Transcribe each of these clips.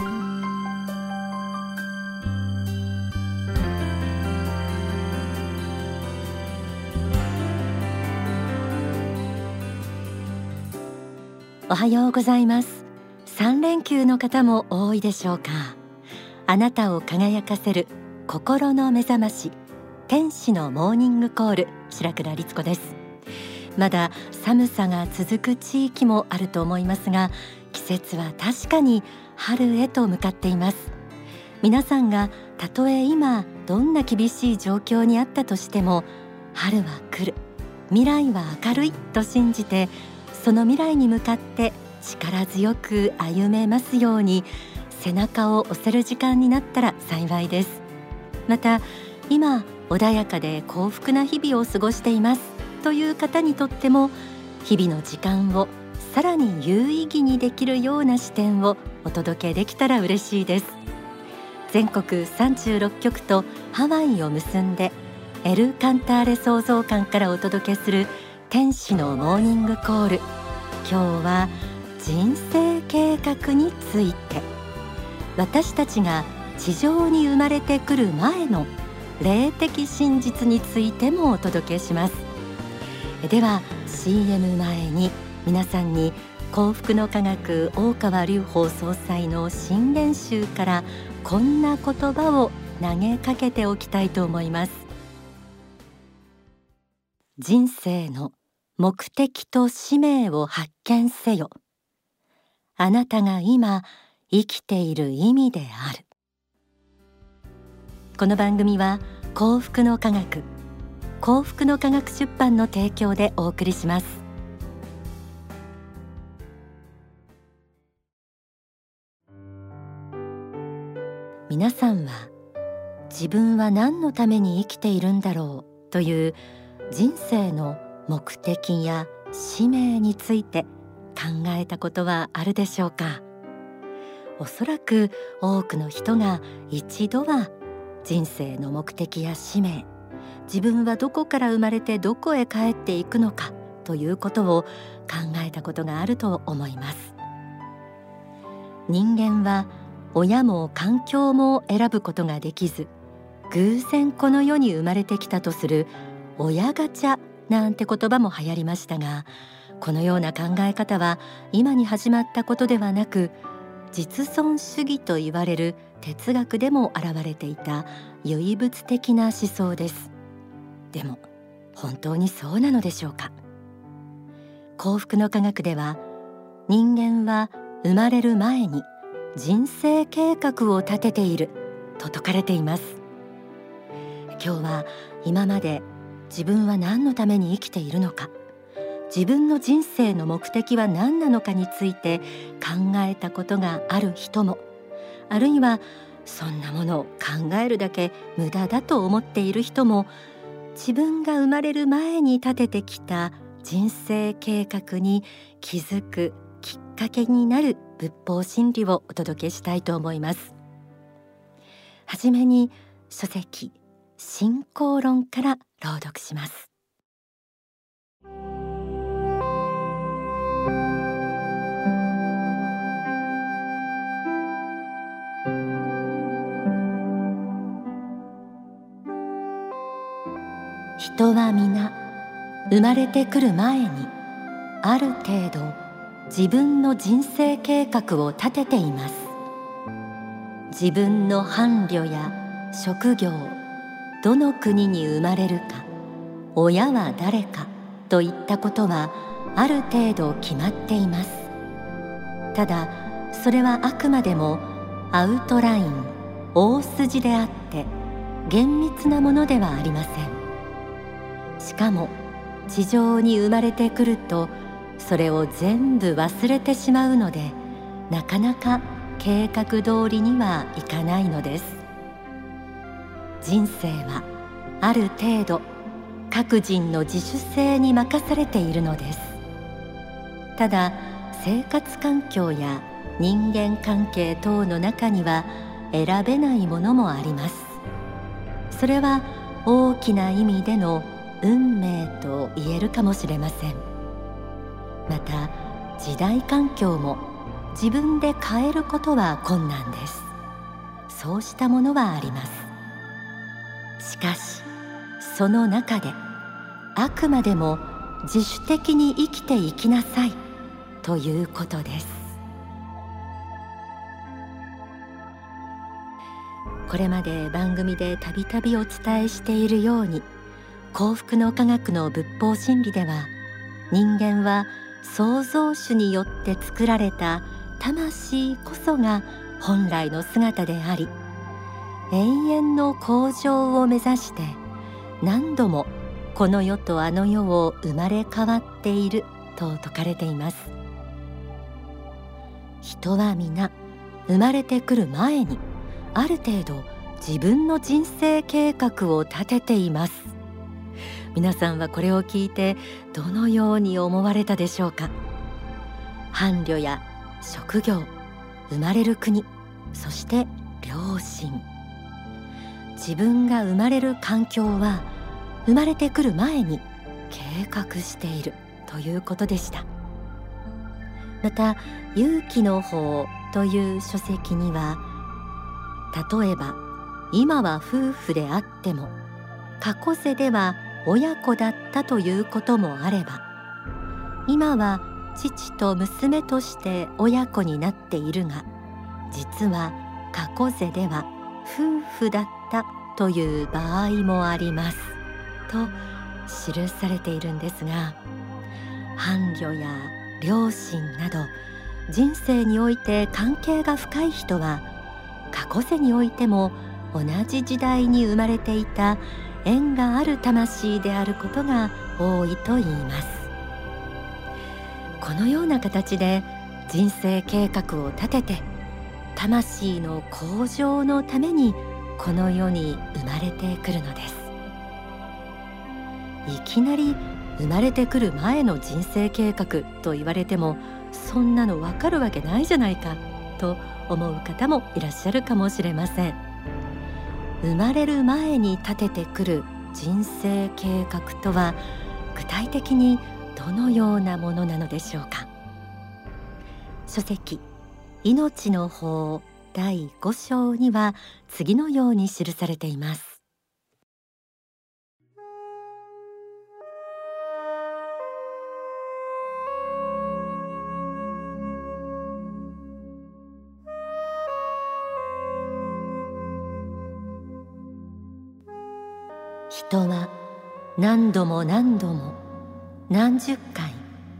おはようございます。3連休の方も多いでしょうか。あなたを輝かせる心の目覚まし天使のモーニングコール白倉律子です。まだ寒さが続く地域もあると思いますが季節は確かに春へと向かっています。皆さんがたとえ今どんな厳しい状況にあったとしても春は来る。未来は明るいと信じてその未来に向かって力強く歩めますように背中を押せる時間になったら幸いです。また今穏やかで幸福な日々を過ごしています。という方にとっても日々の時間をさらに有意義にできるような視点をお届けできたら嬉しいです。全国36局とハワイを結んでエル・カンターレ創造館からお届けする天使のモーニングコール。今日は人生計画について。私たちが地上に生まれてくる前の霊的真実についてもお届けします。では CM 前に皆さんに幸福の科学大川隆法総裁の新練習からこんな言葉を投げかけておきたいと思います。人生の目的と使命を発見せよ。あなたが今生きている意味である。この番組は幸福の科学幸福の科学出版の提供でお送りします。皆さんは自分は何のために生きているんだろうという人生の目的や使命について考えたことはあるでしょうか？おそらく多くの人が一度は人生の目的や使命自分はどこから生まれてどこへ帰っていくのかということを考えたことがあると思います。人間は親も環境も選ぶことができず偶然この世に生まれてきたとする親ガチャなんて言葉も流行りましたがこのような考え方は今に始まったことではなく実存主義と言われる哲学でも現れていた唯物的な思想です。でも本当にそうなのでしょうか？幸福の科学では人間は生まれる前に人生計画を立てていると説かれています。今日は今まで自分は何のために生きているのか自分の人生の目的は何なのかについて考えたことがある人もあるいはそんなものを考えるだけ無駄だと思っている人も自分が生まれる前に立ててきた人生計画に気づくきっかけになる仏法真理をお届けしたいと思います。はじめに書籍信仰論から朗読します。人は皆生まれてくる前にある程度自分の人生計画を立てています。自分の伴侶や職業どの国に生まれるか親は誰かといったことはある程度決まっています。ただそれはあくまでもアウトライン大筋であって厳密なものではありません。しかも地上に生まれてくるとそれを全部忘れてしまうのでなかなか計画通りにはいかないのです。人生はある程度各人の自主性に任されているのです。ただ生活環境や人間関係等の中には選べないものもあります。それは大きな意味での運命と言えるかもしれません。また時代環境も自分で変えることは困難です。そうしたものはあります。しかしその中であくまでも自主的に生きていきなさいということです。これまで番組でたびたびお伝えしているように幸福の科学の仏法真理では人間は創造主によって作られた魂こそが本来の姿であり永遠の向上を目指して何度もこの世とあの世を生まれ変わっていると説かれています。人は皆生まれてくる前にある程度自分の人生計画を立てています。皆さんはこれを聞いてどのように思われたでしょうか？伴侶や職業生まれる国そして両親。自分が生まれる環境は生まれてくる前に計画しているということでした。また勇気の法という書籍には例えば今は夫婦であっても過去世では親子だったということもあれば今は父と娘として親子になっているが実は過去世では夫婦だったという場合もありますと記されているんですが伴侶や両親など人生において関係が深い人は過去世においても同じ時代に生まれていた縁がある魂であることが多いと言います。このような形で人生計画を立てて魂の向上のためにこの世に生まれてくるのです。いきなり生まれてくる前の人生計画と言われてもそんなのわかるわけないじゃないかと思う方もいらっしゃるかもしれません。生まれる前に立ててくる人生計画とは具体的にどのようなものなのでしょうか？書籍命の法第5章には次のように記されています。人は何度も何度も何十回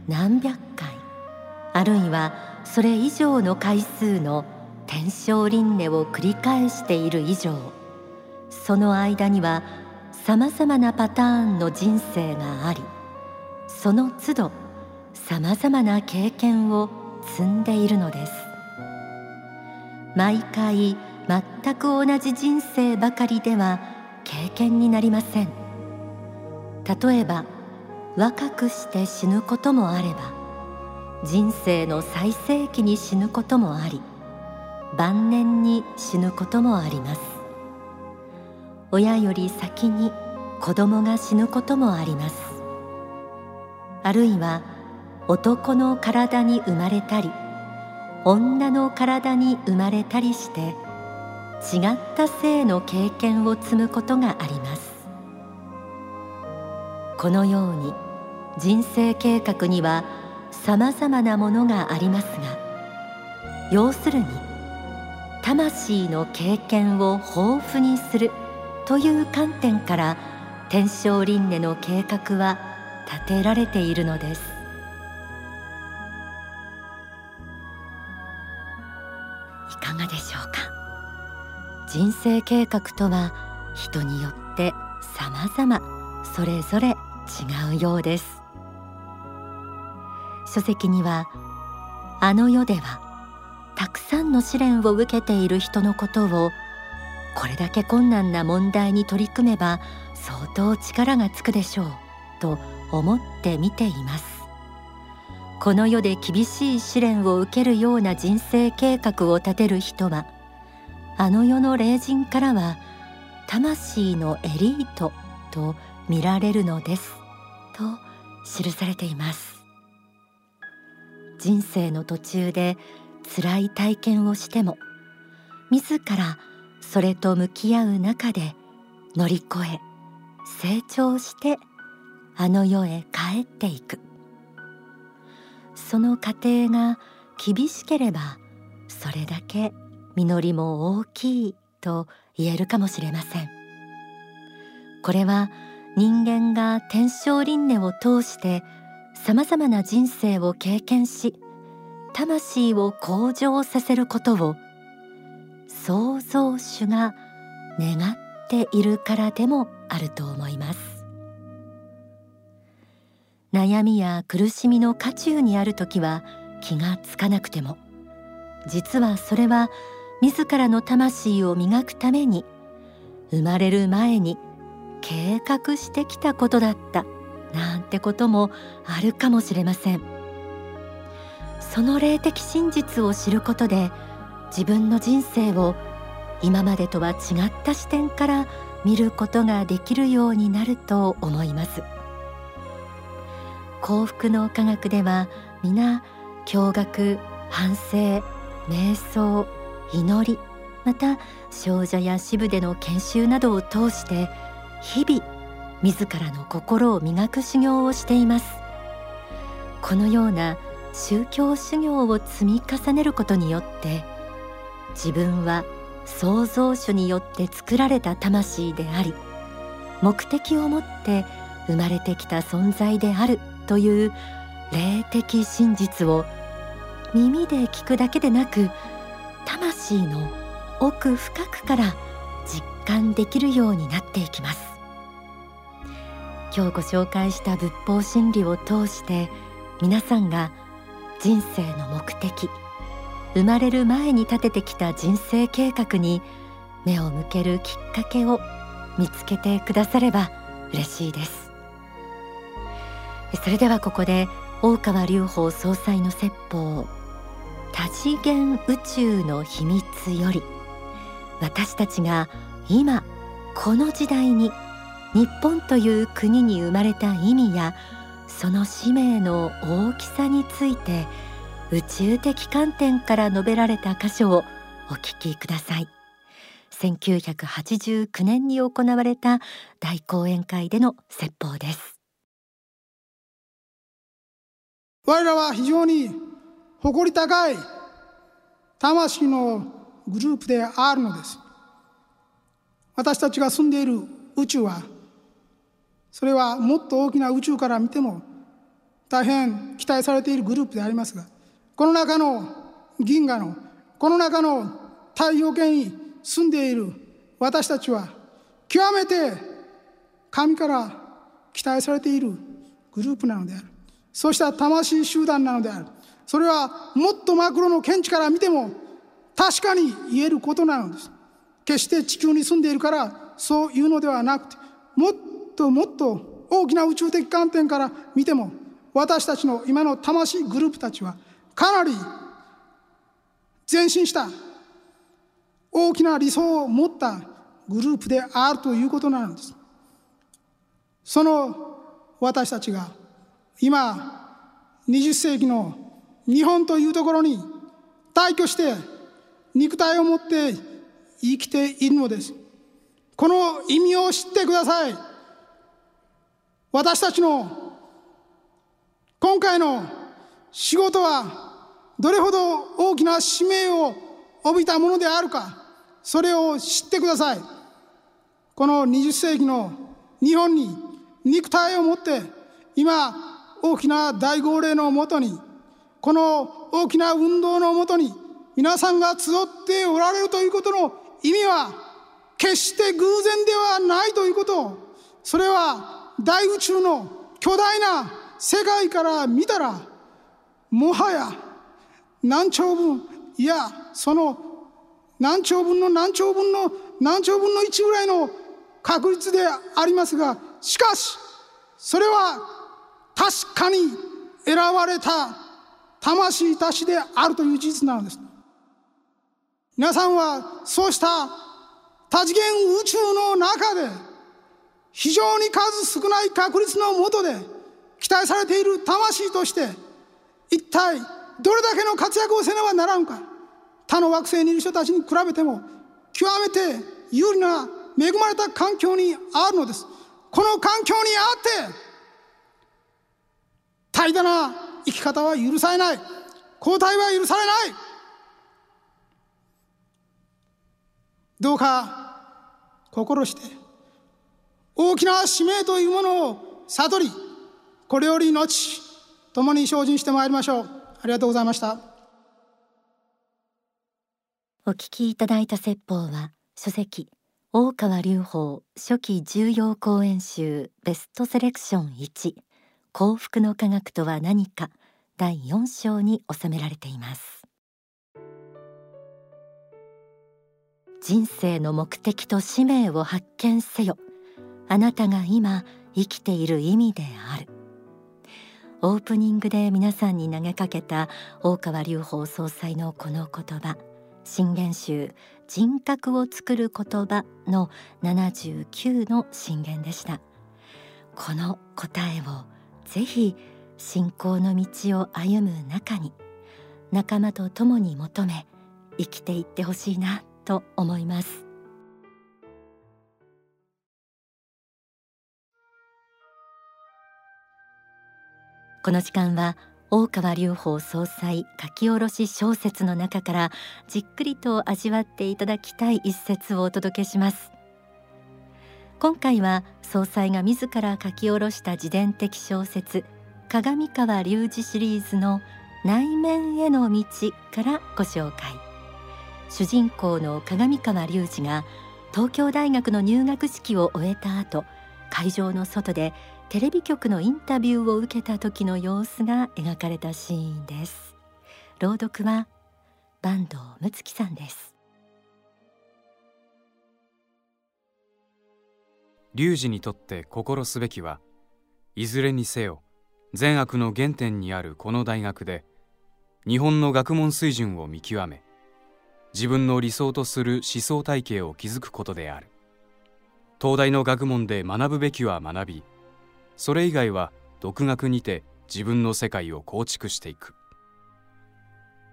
何百回あるいはそれ以上の回数の天正輪廻を繰り返している以上その間にはさまざまなパターンの人生がありその都度さまざまな経験を積んでいるのです。毎回全く同じ人生ばかりでは経験になりません。例えば若くして死ぬこともあれば人生の最盛期に死ぬこともあり晩年に死ぬこともあります。親より先に子供が死ぬこともあります。あるいは男の体に生まれたり女の体に生まれたりして違った性の経験を積むことがあります。このように人生計画にはさまざまなものがありますが要するに魂の経験を豊富にするという観点から天正輪廻の計画は立てられているのです。人生計画とは人によって様々。それぞれ違うようです。書籍にはあの世ではたくさんの試練を受けている人のことをこれだけ困難な問題に取り組めば相当力がつくでしょうと思って見ています。この世で厳しい試練を受けるような人生計画を立てる人はあの世の霊人からは魂のエリートと見られるのですと記されています。人生の途中で辛い体験をしても自らそれと向き合う中で乗り越え成長してあの世へ帰っていく。その過程が厳しければそれだけ実りも大きいと言えるかもしれません。これは人間が天正輪廻を通してさまざまな人生を経験し魂を向上させることを創造主が願っているからでもあると思います。悩みや苦しみの渦中にある時は気がつかなくても実はそれは自らの魂を磨くために生まれる前に計画してきたことだったなんてこともあるかもしれません。その霊的真実を知ることで自分の人生を今までとは違った視点から見ることができるようになると思います。幸福の科学では皆驚愕反省瞑想祈りまた少女や支部での研修などを通して日々自らの心を磨く修行をしています。このような宗教修行を積み重ねることによって自分は創造主によって作られた魂であり目的を持って生まれてきた存在であるという霊的真実を耳で聞くだけでなく魂の奥深くから実感できるようになっていきます。今日ご紹介した仏法真理を通して皆さんが人生の目的生まれる前に立ててきた人生計画に目を向けるきっかけを見つけてくだされば嬉しいです。それではここで大川隆法総裁の説法多次元宇宙の秘密より私たちが今この時代に日本という国に生まれた意味やその使命の大きさについて宇宙的観点から述べられた箇所をお聞きください。1989年に行われた大講演会での説法です。我らは非常に誇り高い魂のグループであるのです。私たちが住んでいる宇宙はそれはもっと大きな宇宙から見ても大変期待されているグループでありますがこの中の銀河のこの中の太陽系に住んでいる私たちは極めて神から期待されているグループなのである。そうした魂集団なのである。それはもっとマクロの見地から見ても確かに言えることなのです。決して地球に住んでいるからそういうのではなくてもっともっと大きな宇宙的観点から見ても私たちの今の魂グループたちはかなり前進した大きな理想を持ったグループであるということなのです。その私たちが今20世紀の日本というところに大挙して肉体を持って生きているのです。この意味を知ってください。私たちの今回の仕事はどれほど大きな使命を帯びたものであるかそれを知ってください。この20世紀の日本に肉体を持って今大きな大号令のもとにこの大きな運動のもとに皆さんが集っておられるということの意味は決して偶然ではないということ。それは大宇宙の巨大な世界から見たらもはや何兆分いやその何兆分の何兆分の何兆分の1ぐらいの確率でありますがしかしそれは確かに選ばれた魂たちであるという事実なのです。皆さんはそうした多次元宇宙の中で非常に数少ない確率のもとで期待されている魂として一体どれだけの活躍をせねばならんか。他の惑星にいる人たちに比べても極めて有利な恵まれた環境にあるのです。この環境にあって怠惰な生き方は許されない。交代は許されない。どうか心して大きな使命というものを悟りこれより後共に精進してまいりましょう。ありがとうございました。お聞きいただいた説法は書籍大川隆法初期重要講演集ベストセレクション1幸福の科学とは何か。第4章に収められています。人生の目的と使命を発見せよ。あなたが今生きている意味である。オープニングで皆さんに投げかけた大川隆法総裁のこの言葉。新言集人格を作る言葉の79の新言でした。この答えをぜひ信仰の道を歩む中に仲間と共に求め生きていってほしいなと思います。この時間は大川隆法総裁書き下ろし小説の中からじっくりと味わっていただきたい一節をお届けします。今回は総裁が自ら書き下ろした自伝的小説鏡川隆二シリーズの内面への道からご紹介。主人公の鏡川隆二が東京大学の入学式を終えた後会場の外でテレビ局のインタビューを受けた時の様子が描かれたシーンです。朗読は坂東睦月さんです。龍二にとって心すべきはいずれにせよ善悪の原点にあるこの大学で日本の学問水準を見極め自分の理想とする思想体系を築くことである。東大の学問で学ぶべきは学びそれ以外は独学にて自分の世界を構築していく。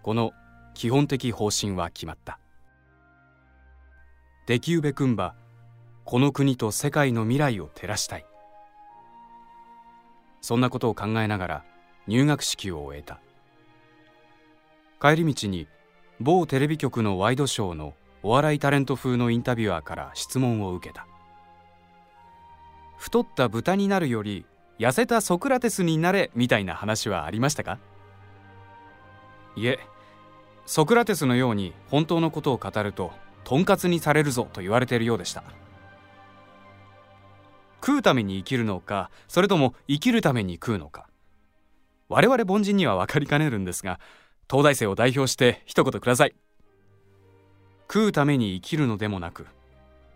この基本的方針は決まった。できうべくんばこの国と世界の未来を照らしたい。そんなことを考えながら入学式を終えた。帰り道に某テレビ局のワイドショーのお笑いタレント風のインタビュアーから質問を受けた。太った豚になるより痩せたソクラテスになれみたいな話はありましたか？いえソクラテスのように本当のことを語るととんかつにされるぞと言われているようでした。食うために生きるのかそれとも生きるために食うのか。我々凡人には分かりかねるんですが東大生を代表して一言ください。食うために生きるのでもなく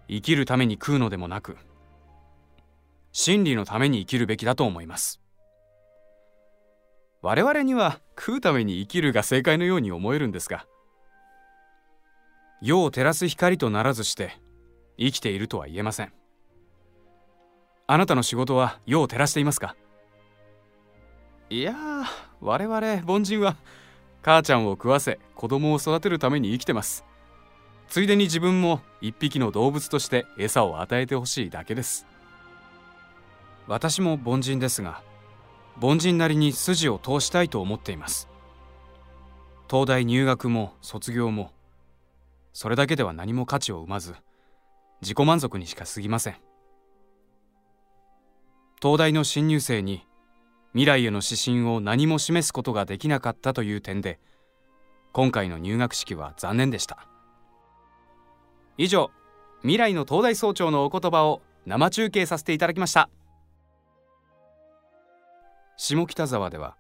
生きるために食うのでもなく真理のために生きるべきだと思います。我々には食うために生きるが正解のように思えるんですが世を照らす光とならずして生きているとは言えません。あなたの仕事は世を照らしていますか？いや我々凡人は母ちゃんを食わせ子供を育てるために生きてます。ついでに自分も一匹の動物として餌を与えてほしいだけです。私も凡人ですが凡人なりに筋を通したいと思っています。東大入学も卒業もそれだけでは何も価値を生まず自己満足にしか過ぎません。東大の新入生に未来への指針を何も示すことができなかったという点で今回の入学式は残念でした。以上未来の東大総長のお言葉を生中継させていただきました。下北沢では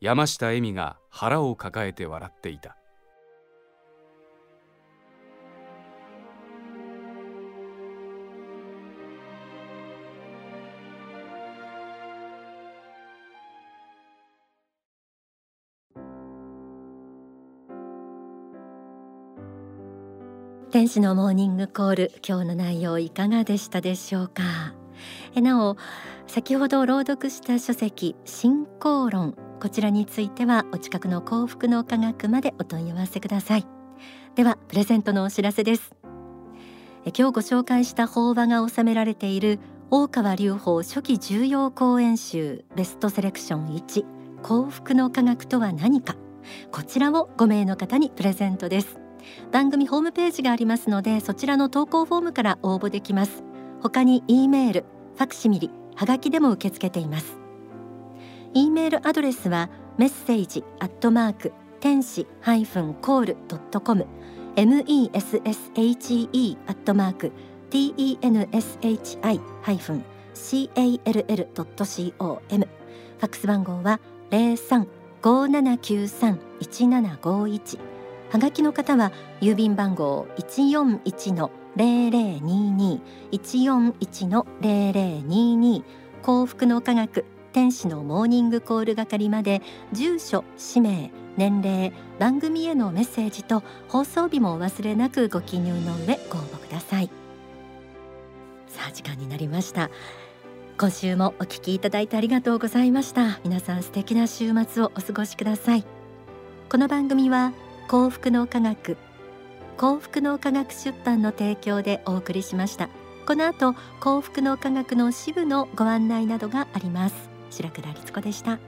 山下恵美が腹を抱えて笑っていた。天使のモーニングコール今日の内容いかがでしたでしょうか？えなお先ほど朗読した書籍信仰論こちらについてはお近くの幸福の科学までお問い合わせください。ではプレゼントのお知らせです。今日ご紹介した法話が収められている大川隆法初期重要講演集ベストセレクション1幸福の科学とは何か。こちらを5名の方にプレゼントです。番組ホームページがありますのでそちらの投稿フォームから応募できます。他に E メール、ファクシミリ、はがきでも受け付けています。E メールアドレスはメッセージアットマーク天使ハイフンコールドットコム。messhe アットマーク tenshi ハイフン call ドット com ファックス番号は零三五七九三一七五一。はがきの方は郵便番号一四一の零零二二。一四一の零零二二。幸福の科学天使のモーニングコール係まで住所氏名年齢番組へのメッセージと放送日もお忘れなくご記入の上ご応募ください。さあ時間になりました。今週もお聞きいただいてありがとうございました。皆さん素敵な週末をお過ごしください。この番組は幸福の科学。幸福の科学出版の提供でお送りしました。この後幸福の科学の支部のご案内などがあります。白倉律子でした。